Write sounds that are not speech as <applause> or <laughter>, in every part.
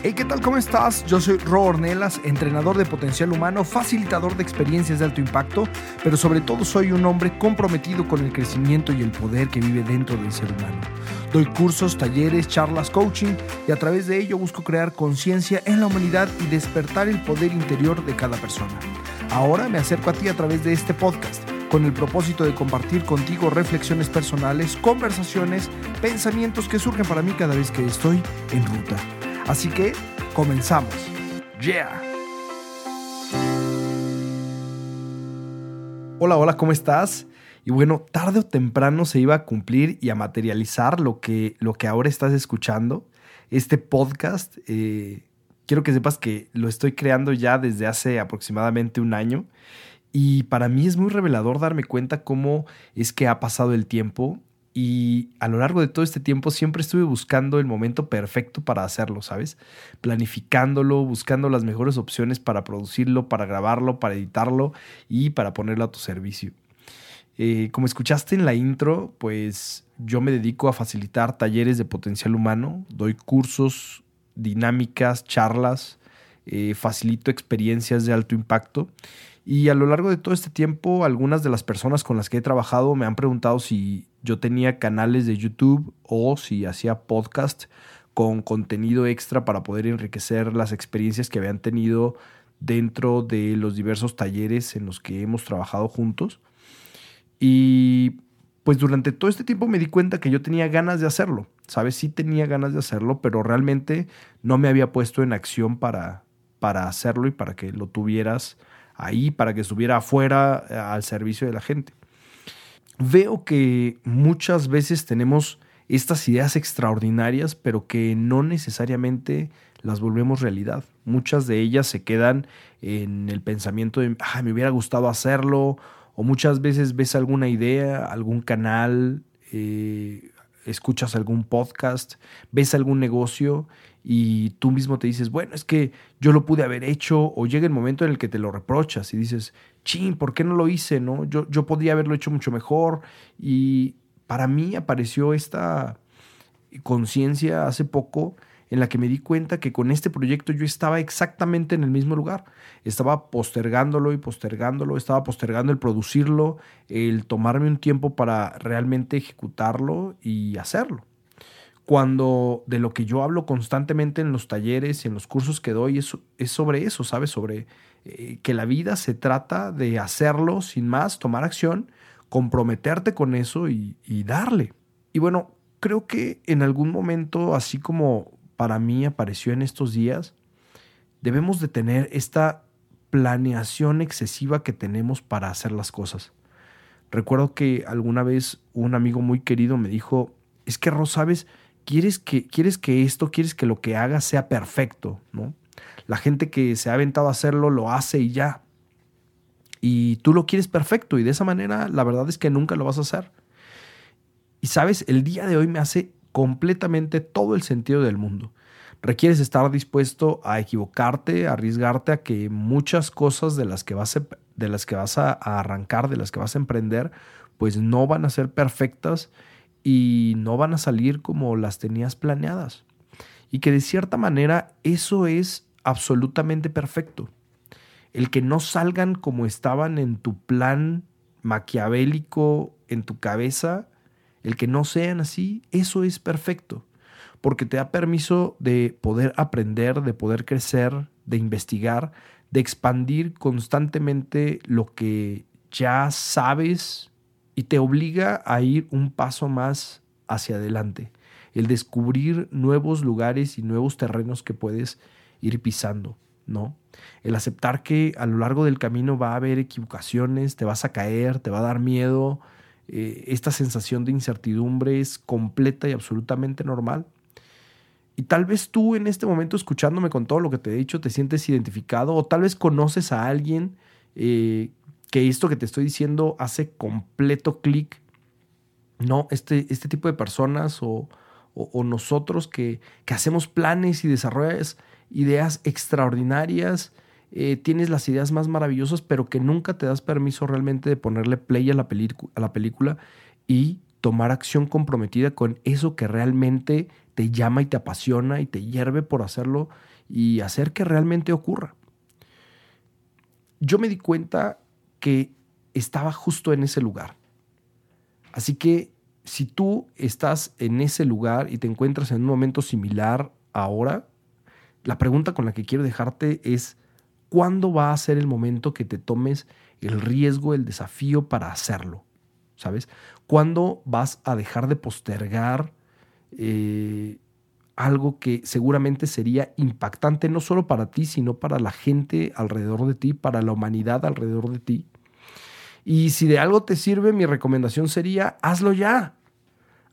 Hey, ¿qué tal? ¿Cómo estás? Yo soy Ro Ornelas, entrenador de potencial humano, facilitador de experiencias de alto impacto, pero sobre todo soy un hombre comprometido con el crecimiento y el poder que vive dentro del ser humano. Doy cursos, talleres, charlas, coaching y a través de ello busco crear conciencia en la humanidad y despertar el poder interior de cada persona. Ahora me acerco a ti a través de este podcast con el propósito de compartir contigo reflexiones personales, conversaciones, pensamientos que surgen para mí cada vez que estoy en ruta. Así que comenzamos. Yeah. Hola, hola, ¿cómo estás? Y bueno, tarde o temprano se iba a cumplir y a materializar lo que, lo que ahora estás escuchando. Este podcast, eh, quiero que sepas que lo estoy creando ya desde hace aproximadamente un año. Y para mí es muy revelador darme cuenta cómo es que ha pasado el tiempo y a lo largo de todo este tiempo siempre estuve buscando el momento perfecto para hacerlo, ¿sabes? Planificándolo, buscando las mejores opciones para producirlo, para grabarlo, para editarlo y para ponerlo a tu servicio. Eh, como escuchaste en la intro, pues yo me dedico a facilitar talleres de potencial humano, doy cursos, dinámicas, charlas, eh, facilito experiencias de alto impacto y a lo largo de todo este tiempo, algunas de las personas con las que he trabajado me han preguntado si yo tenía canales de YouTube o si hacía podcast con contenido extra para poder enriquecer las experiencias que habían tenido dentro de los diversos talleres en los que hemos trabajado juntos. Y pues durante todo este tiempo me di cuenta que yo tenía ganas de hacerlo, ¿sabes? Sí tenía ganas de hacerlo, pero realmente no me había puesto en acción para, para hacerlo y para que lo tuvieras ahí para que estuviera afuera eh, al servicio de la gente. Veo que muchas veces tenemos estas ideas extraordinarias, pero que no necesariamente las volvemos realidad. Muchas de ellas se quedan en el pensamiento de, ah, me hubiera gustado hacerlo, o muchas veces ves alguna idea, algún canal, eh, escuchas algún podcast, ves algún negocio y tú mismo te dices, bueno, es que yo lo pude haber hecho, o llega el momento en el que te lo reprochas y dices, chin, ¿por qué no lo hice? ¿No? Yo, yo podría haberlo hecho mucho mejor. Y para mí apareció esta conciencia hace poco en la que me di cuenta que con este proyecto yo estaba exactamente en el mismo lugar. Estaba postergándolo y postergándolo, estaba postergando el producirlo, el tomarme un tiempo para realmente ejecutarlo y hacerlo cuando de lo que yo hablo constantemente en los talleres y en los cursos que doy es, es sobre eso, ¿sabes? Sobre eh, que la vida se trata de hacerlo sin más, tomar acción, comprometerte con eso y, y darle. Y bueno, creo que en algún momento, así como para mí apareció en estos días, debemos de tener esta planeación excesiva que tenemos para hacer las cosas. Recuerdo que alguna vez un amigo muy querido me dijo, es que Ros, ¿sabes? quieres que, quieres que esto, quieres que lo que hagas sea perfecto, ¿no? La gente que se ha aventado a hacerlo lo hace y ya. Y tú lo quieres perfecto y de esa manera la verdad es que nunca lo vas a hacer. Y sabes, el día de hoy me hace completamente todo el sentido del mundo. Requieres estar dispuesto a equivocarte, a arriesgarte a que muchas cosas de las que vas a, de las que vas a arrancar, de las que vas a emprender, pues no van a ser perfectas y no van a salir como las tenías planeadas. Y que de cierta manera eso es absolutamente perfecto. El que no salgan como estaban en tu plan maquiavélico, en tu cabeza, el que no sean así, eso es perfecto. Porque te da permiso de poder aprender, de poder crecer, de investigar, de expandir constantemente lo que ya sabes y te obliga a ir un paso más hacia adelante, el descubrir nuevos lugares y nuevos terrenos que puedes ir pisando, ¿no? El aceptar que a lo largo del camino va a haber equivocaciones, te vas a caer, te va a dar miedo, eh, esta sensación de incertidumbre es completa y absolutamente normal. Y tal vez tú en este momento escuchándome con todo lo que te he dicho te sientes identificado o tal vez conoces a alguien eh, que esto que te estoy diciendo hace completo clic. No, este, este tipo de personas o, nosotros que, hacemos planes y desarrollas ideas extraordinarias, eh, tienes las ideas más maravillosas, pero que nunca te das permiso realmente de ponerle play a la, a la película y tomar acción comprometida con eso que realmente te llama y te apasiona y te hierve por hacerlo y hacer que realmente ocurra. Yo me di cuenta que estaba justo en ese lugar. Así que si tú estás en ese lugar y te encuentras en un momento similar ahora, la pregunta con la que quiero dejarte es, ¿cuándo va a ser el momento que te tomes el riesgo, el desafío para hacerlo? ¿Sabes? ¿Cuándo vas a dejar de postergar eh, algo que seguramente sería impactante no solo para ti, sino para la gente alrededor de ti, para la humanidad alrededor de ti. Y si de algo te sirve, mi recomendación sería, hazlo ya.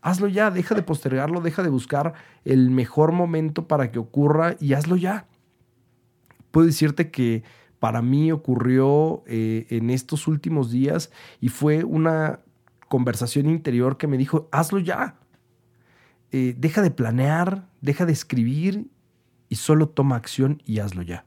Hazlo ya, deja de postergarlo, deja de buscar el mejor momento para que ocurra y hazlo ya. Puedo decirte que para mí ocurrió eh, en estos últimos días y fue una conversación interior que me dijo, hazlo ya. Eh, deja de planear, deja de escribir y solo toma acción y hazlo ya.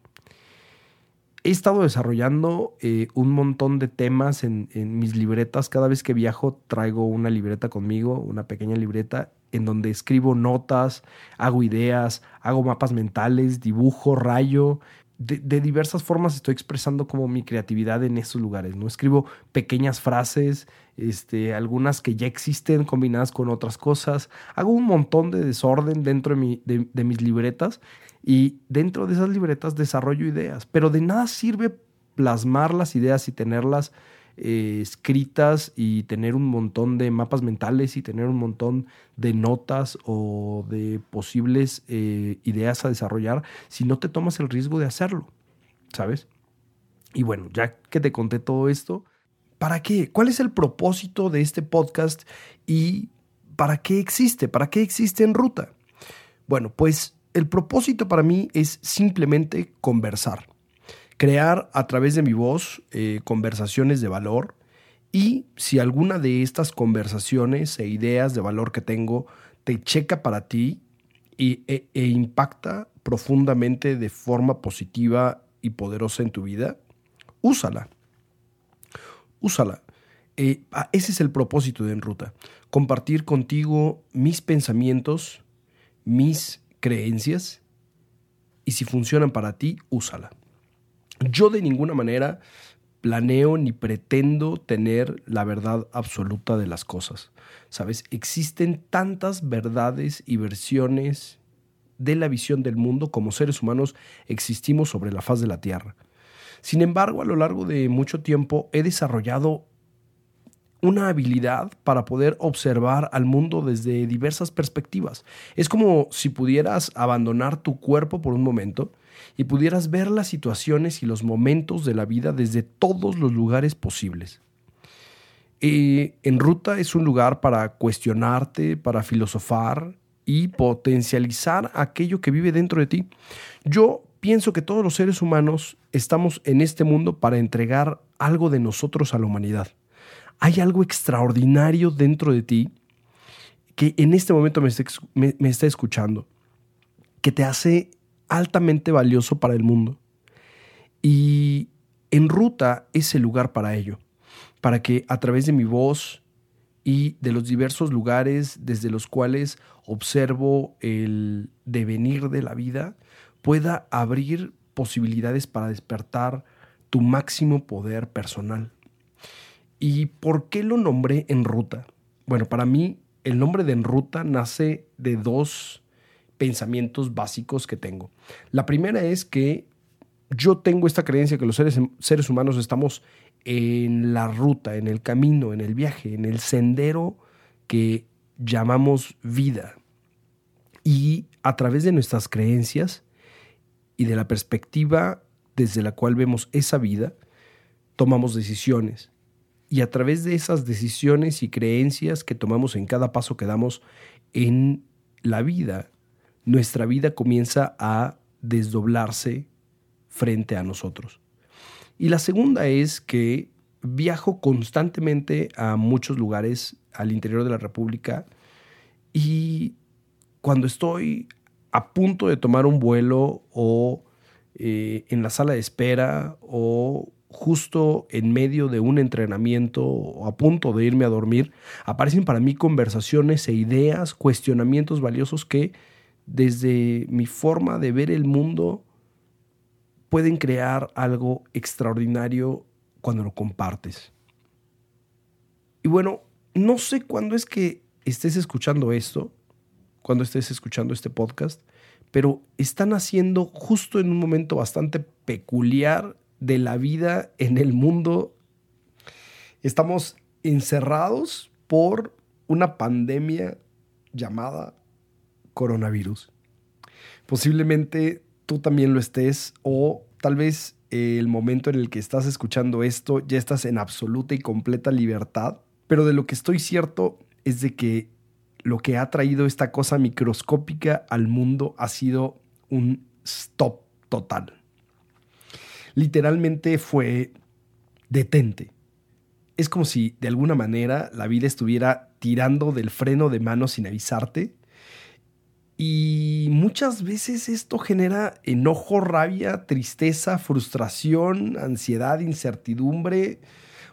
He estado desarrollando eh, un montón de temas en, en, mis libretas. Cada vez que viajo traigo una libreta conmigo, una pequeña libreta, en donde escribo notas, hago ideas, hago mapas mentales, dibujo, rayo, de, diversas formas estoy expresando como mi creatividad en esos lugares, ¿no? Escribo pequeñas frases, este, algunas que ya existen combinadas con otras cosas. Hago un montón de desorden dentro de, mi, de mis libretas y dentro de esas libretas desarrollo ideas, pero de nada sirve plasmar las ideas y tenerlas eh, escritas y tener un montón de mapas mentales y tener un montón de notas o de posibles eh, ideas a desarrollar si no te tomas el riesgo de hacerlo, ¿sabes? Y bueno, ya que te conté todo esto, ¿para qué? ¿Cuál es el propósito de este podcast y para qué existe? ¿Para qué existe en ruta? Bueno, pues el propósito para mí es simplemente conversar crear a través de mi voz eh, conversaciones de valor y si alguna de estas conversaciones e ideas de valor que tengo te checa para ti y, e, e impacta profundamente de forma positiva y poderosa en tu vida, úsala. Úsala. Eh, ah, ese es el propósito de En Ruta. Compartir contigo mis pensamientos, mis creencias y si funcionan para ti, úsala. Yo de ninguna manera planeo ni pretendo tener la verdad absoluta de las cosas. ¿Sabes? Existen tantas verdades y versiones de la visión del mundo como seres humanos existimos sobre la faz de la Tierra. Sin embargo, a lo largo de mucho tiempo he desarrollado una habilidad para poder observar al mundo desde diversas perspectivas. Es como si pudieras abandonar tu cuerpo por un momento y pudieras ver las situaciones y los momentos de la vida desde todos los lugares posibles. Eh, en ruta es un lugar para cuestionarte, para filosofar y potencializar aquello que vive dentro de ti. Yo pienso que todos los seres humanos estamos en este mundo para entregar algo de nosotros a la humanidad. Hay algo extraordinario dentro de ti que en este momento me está, me está escuchando, que te hace altamente valioso para el mundo. Y en ruta es el lugar para ello, para que a través de mi voz y de los diversos lugares desde los cuales observo el devenir de la vida, pueda abrir posibilidades para despertar tu máximo poder personal. ¿Y por qué lo nombré en ruta? Bueno, para mí el nombre de en ruta nace de dos pensamientos básicos que tengo. La primera es que yo tengo esta creencia que los seres, humanos estamos en la ruta, en el camino, en el viaje, en el sendero que llamamos vida. Y a través de nuestras creencias y de la perspectiva desde la cual vemos esa vida, tomamos decisiones. Y a través de esas decisiones y creencias que tomamos en cada paso que damos en la vida, nuestra vida comienza a desdoblarse frente a nosotros. Y la segunda es que viajo constantemente a muchos lugares al interior de la República y cuando estoy a punto de tomar un vuelo o eh, en la sala de espera o justo en medio de un entrenamiento o a punto de irme a dormir, aparecen para mí conversaciones e ideas, cuestionamientos valiosos que desde mi forma de ver el mundo pueden crear algo extraordinario cuando lo compartes. Y bueno, no sé cuándo es que estés escuchando esto, cuando estés escuchando este podcast, pero están haciendo justo en un momento bastante peculiar de la vida en el mundo. Estamos encerrados por una pandemia llamada coronavirus. Posiblemente tú también lo estés o tal vez el momento en el que estás escuchando esto ya estás en absoluta y completa libertad, pero de lo que estoy cierto es de que lo que ha traído esta cosa microscópica al mundo ha sido un stop total. Literalmente fue detente. Es como si de alguna manera la vida estuviera tirando del freno de mano sin avisarte. Y muchas veces esto genera enojo, rabia, tristeza, frustración, ansiedad, incertidumbre,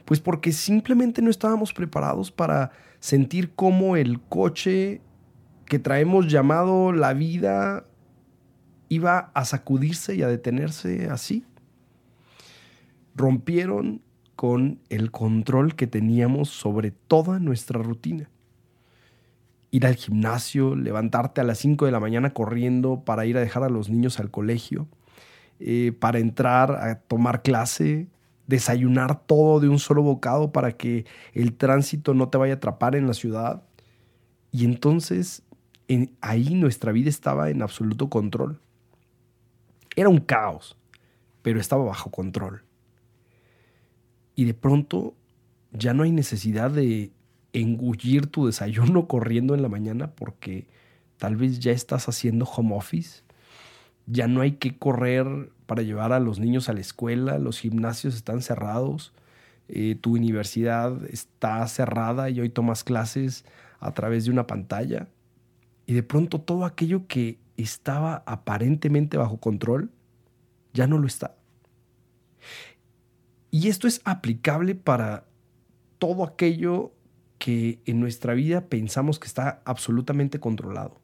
pues porque simplemente no estábamos preparados para sentir cómo el coche que traemos llamado la vida iba a sacudirse y a detenerse así. Rompieron con el control que teníamos sobre toda nuestra rutina. Ir al gimnasio, levantarte a las 5 de la mañana corriendo para ir a dejar a los niños al colegio, eh, para entrar a tomar clase, desayunar todo de un solo bocado para que el tránsito no te vaya a atrapar en la ciudad. Y entonces ahí nuestra vida estaba en absoluto control. Era un caos, pero estaba bajo control. Y de pronto ya no hay necesidad de engullir tu desayuno <laughs> corriendo en la mañana porque tal vez ya estás haciendo home office. Ya no hay que correr para llevar a los niños a la escuela, los gimnasios están cerrados, eh, tu universidad está cerrada y hoy tomas clases a través de una pantalla. Y de pronto todo aquello que estaba aparentemente bajo control ya no lo está. Y esto es aplicable para todo aquello que en nuestra vida pensamos que está absolutamente controlado.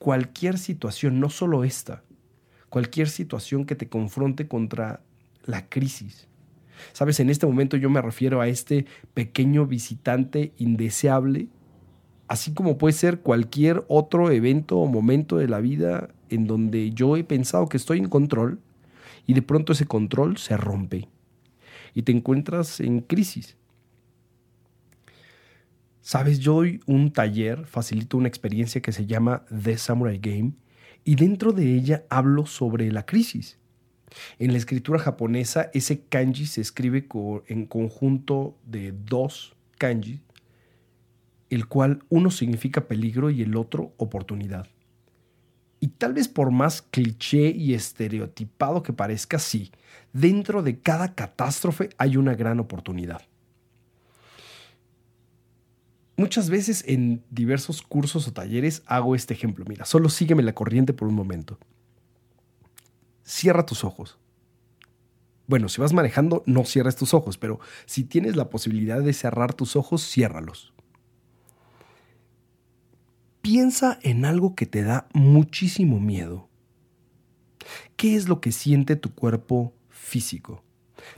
Cualquier situación, no solo esta, cualquier situación que te confronte contra la crisis. Sabes, en este momento yo me refiero a este pequeño visitante indeseable, así como puede ser cualquier otro evento o momento de la vida en donde yo he pensado que estoy en control y de pronto ese control se rompe y te encuentras en crisis. Sabes, yo doy un taller, facilito una experiencia que se llama The Samurai Game y dentro de ella hablo sobre la crisis. En la escritura japonesa, ese kanji se escribe en conjunto de dos kanji, el cual uno significa peligro y el otro oportunidad. Y tal vez por más cliché y estereotipado que parezca, sí, dentro de cada catástrofe hay una gran oportunidad. Muchas veces en diversos cursos o talleres hago este ejemplo. Mira, solo sígueme la corriente por un momento. Cierra tus ojos. Bueno, si vas manejando, no cierres tus ojos, pero si tienes la posibilidad de cerrar tus ojos, ciérralos. Piensa en algo que te da muchísimo miedo. ¿Qué es lo que siente tu cuerpo físico?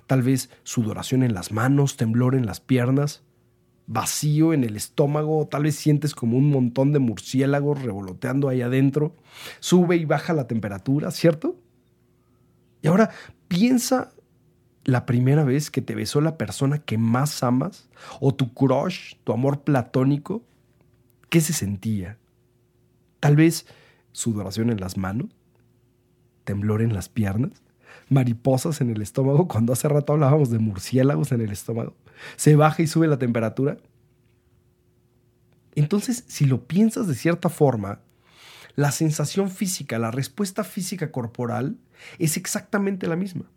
Tal vez sudoración en las manos, temblor en las piernas vacío en el estómago, tal vez sientes como un montón de murciélagos revoloteando ahí adentro, sube y baja la temperatura, ¿cierto? Y ahora piensa la primera vez que te besó la persona que más amas, o tu crush, tu amor platónico, ¿qué se sentía? Tal vez sudoración en las manos, temblor en las piernas, mariposas en el estómago, <laughs> cuando hace rato hablábamos de murciélagos en el estómago se baja y sube la temperatura. Entonces, si lo piensas de cierta forma, la sensación física, la respuesta física corporal es exactamente la misma.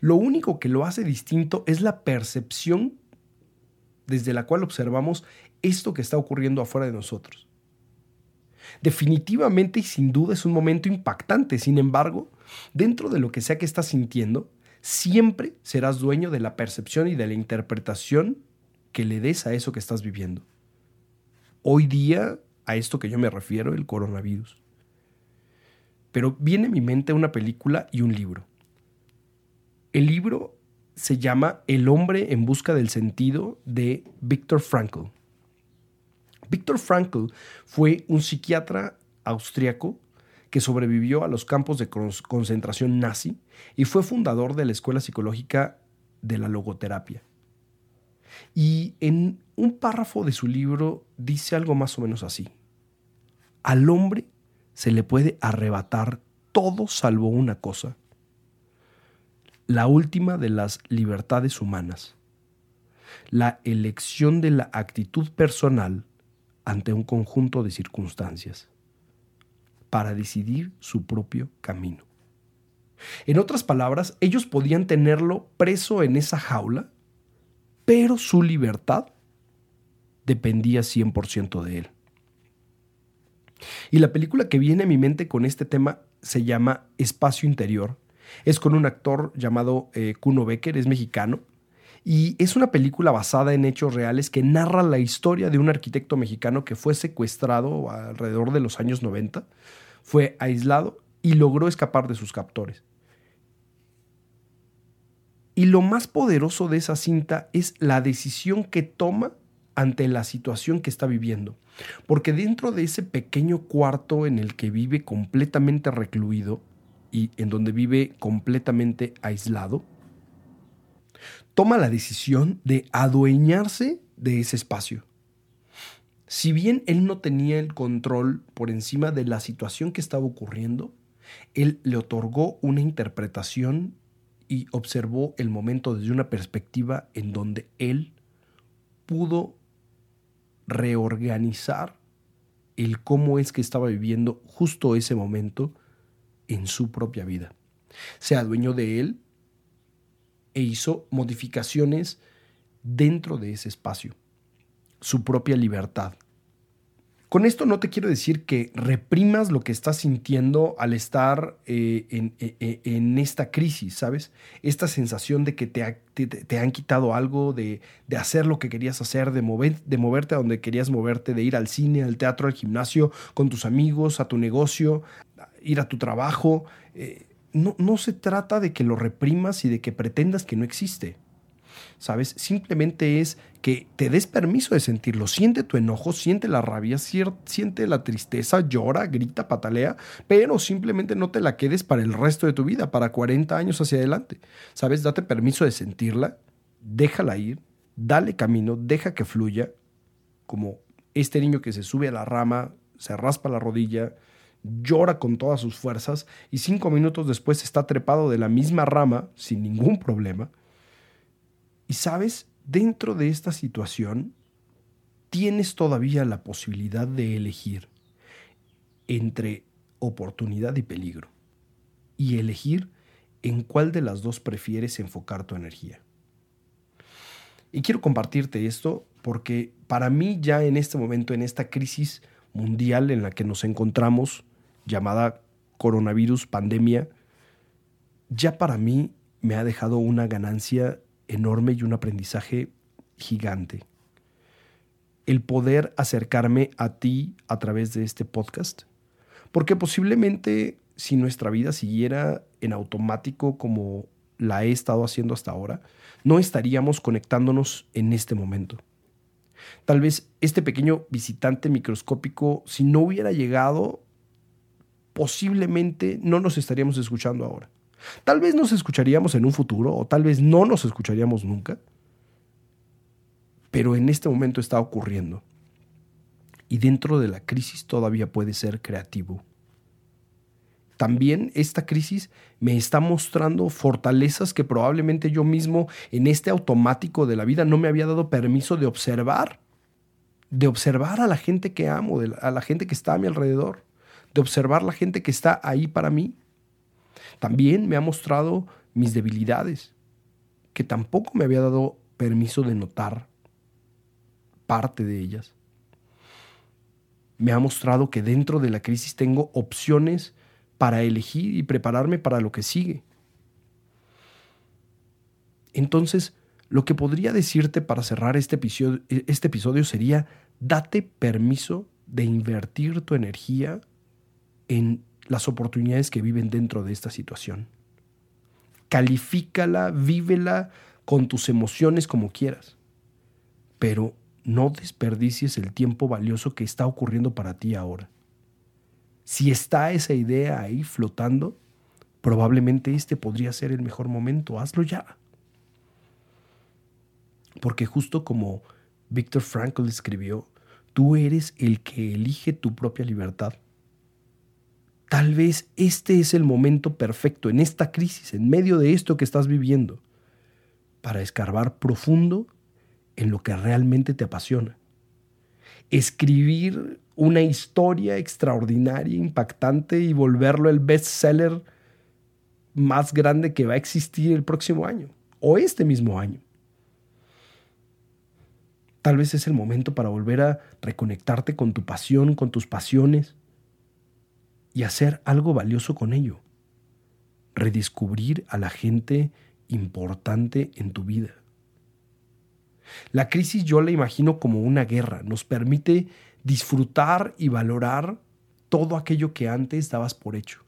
Lo único que lo hace distinto es la percepción desde la cual observamos esto que está ocurriendo afuera de nosotros. Definitivamente y sin duda es un momento impactante, sin embargo, dentro de lo que sea que estás sintiendo, siempre serás dueño de la percepción y de la interpretación que le des a eso que estás viviendo. Hoy día, a esto que yo me refiero, el coronavirus. Pero viene a mi mente una película y un libro. El libro se llama El hombre en busca del sentido de Viktor Frankl. Viktor Frankl fue un psiquiatra austriaco que sobrevivió a los campos de concentración nazi y fue fundador de la Escuela Psicológica de la Logoterapia. Y en un párrafo de su libro dice algo más o menos así. Al hombre se le puede arrebatar todo salvo una cosa, la última de las libertades humanas, la elección de la actitud personal ante un conjunto de circunstancias para decidir su propio camino. En otras palabras, ellos podían tenerlo preso en esa jaula, pero su libertad dependía 100% de él. Y la película que viene a mi mente con este tema se llama Espacio Interior. Es con un actor llamado eh, Kuno Becker, es mexicano, y es una película basada en hechos reales que narra la historia de un arquitecto mexicano que fue secuestrado alrededor de los años 90, fue aislado y logró escapar de sus captores. Y lo más poderoso de esa cinta es la decisión que toma ante la situación que está viviendo. Porque dentro de ese pequeño cuarto en el que vive completamente recluido y en donde vive completamente aislado, toma la decisión de adueñarse de ese espacio. Si bien él no tenía el control por encima de la situación que estaba ocurriendo, él le otorgó una interpretación y observó el momento desde una perspectiva en donde él pudo reorganizar el cómo es que estaba viviendo justo ese momento en su propia vida. Se adueñó de él e hizo modificaciones dentro de ese espacio, su propia libertad. Con esto no te quiero decir que reprimas lo que estás sintiendo al estar eh, eh, eh, en, esta crisis, ¿sabes? Esta sensación de que te, han quitado algo, de, hacer lo que querías hacer, de, de moverte a donde querías moverte, de ir al cine, al teatro, al gimnasio, con tus amigos, a tu negocio, ir a tu trabajo no, se trata de que lo reprimas y de que pretendas que no existe. ¿Sabes? Simplemente es que te des permiso de sentirlo. Siente tu enojo, siente la rabia, siente la tristeza, llora, grita, patalea, pero simplemente no te la quedes para el resto de tu vida, para 40 años hacia adelante. ¿Sabes? Date permiso de sentirla, déjala ir, dale camino, deja que fluya, como este niño que se sube a la rama, se raspa la rodilla, llora con todas sus fuerzas y cinco minutos después está trepado de la misma rama sin ningún problema. Y sabes, dentro de esta situación tienes todavía la posibilidad de elegir entre oportunidad y peligro y elegir en cuál de las dos prefieres enfocar tu energía. Y quiero compartirte esto porque para mí ya en este momento, en esta crisis mundial en la que nos encontramos, llamada coronavirus pandemia, ya para mí me ha dejado una ganancia enorme y un aprendizaje gigante. El poder acercarme a ti a través de este podcast. Porque posiblemente si nuestra vida siguiera en automático como la he estado haciendo hasta ahora, no estaríamos conectándonos en este momento. Tal vez este pequeño visitante microscópico, si no hubiera llegado posiblemente no nos estaríamos escuchando ahora. Tal vez nos escucharíamos en un futuro o tal vez no nos escucharíamos nunca, pero en este momento está ocurriendo. Y dentro de la crisis todavía puede ser creativo. También esta crisis me está mostrando fortalezas que probablemente yo mismo en este automático de la vida no me había dado permiso de observar, de observar a la gente que amo, a la gente que está a mi alrededor de observar la gente que está ahí para mí. También me ha mostrado mis debilidades, que tampoco me había dado permiso de notar parte de ellas. Me ha mostrado que dentro de la crisis tengo opciones para elegir y prepararme para lo que sigue. Entonces, lo que podría decirte para cerrar este episodio, este episodio sería, date permiso de invertir tu energía en las oportunidades que viven dentro de esta situación. Califícala, vívela con tus emociones como quieras, pero no desperdicies el tiempo valioso que está ocurriendo para ti ahora. Si está esa idea ahí flotando, probablemente este podría ser el mejor momento. Hazlo ya. Porque justo como Víctor Frankl escribió, tú eres el que elige tu propia libertad. Tal vez este es el momento perfecto en esta crisis, en medio de esto que estás viviendo, para escarbar profundo en lo que realmente te apasiona. Escribir una historia extraordinaria, impactante y volverlo el bestseller más grande que va a existir el próximo año o este mismo año. Tal vez es el momento para volver a reconectarte con tu pasión, con tus pasiones y hacer algo valioso con ello. Redescubrir a la gente importante en tu vida. La crisis yo la imagino como una guerra. Nos permite disfrutar y valorar todo aquello que antes dabas por hecho.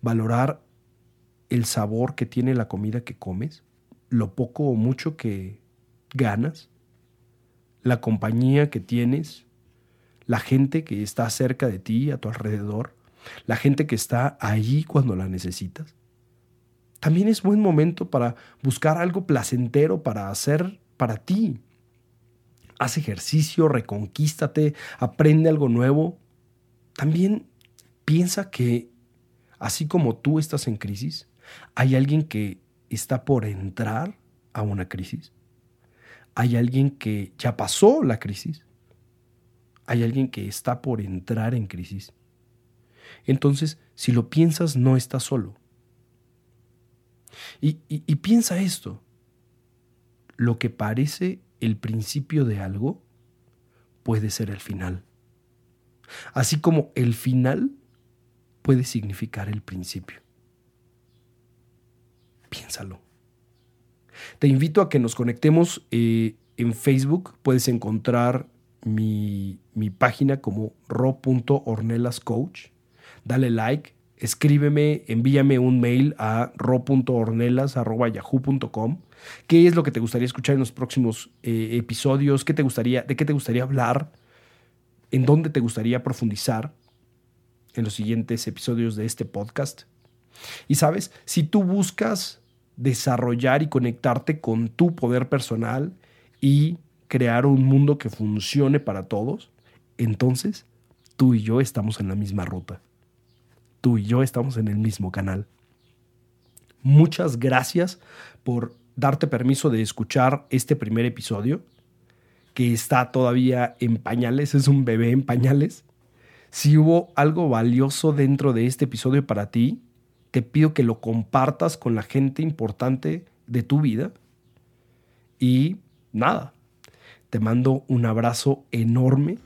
Valorar el sabor que tiene la comida que comes, lo poco o mucho que ganas, la compañía que tienes, la gente que está cerca de ti, a tu alrededor, la gente que está allí cuando la necesitas. También es buen momento para buscar algo placentero para hacer para ti. Haz ejercicio, reconquístate, aprende algo nuevo. También piensa que, así como tú estás en crisis, hay alguien que está por entrar a una crisis hay alguien que ya pasó la crisis. Hay alguien que está por entrar en crisis. Entonces, si lo piensas, no estás solo. Y, piensa esto. Lo que parece el principio de algo puede ser el final. Así como el final puede significar el principio. Piénsalo. Te invito a que nos conectemos eh, en Facebook. Puedes encontrar mi, página como ro.ornelascoach. Dale like, escríbeme, envíame un mail a ro.ornelas.yahoo.com. ¿Qué es lo que te gustaría escuchar en los próximos eh, episodios? ¿Qué te gustaría, ¿De qué te gustaría hablar? ¿En dónde te gustaría profundizar en los siguientes episodios de este podcast? Y sabes, si tú buscas desarrollar y conectarte con tu poder personal y crear un mundo que funcione para todos, entonces tú y yo estamos en la misma ruta. Tú y yo estamos en el mismo canal. Muchas gracias por darte permiso de escuchar este primer episodio, que está todavía en pañales, es un bebé en pañales. Si hubo algo valioso dentro de este episodio para ti, te pido que lo compartas con la gente importante de tu vida. Y nada, te mando un abrazo enorme,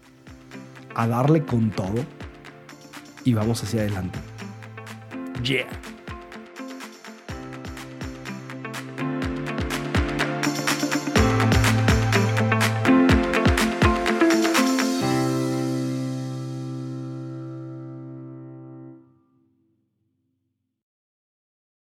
a darle con todo y vamos hacia adelante. Yeah.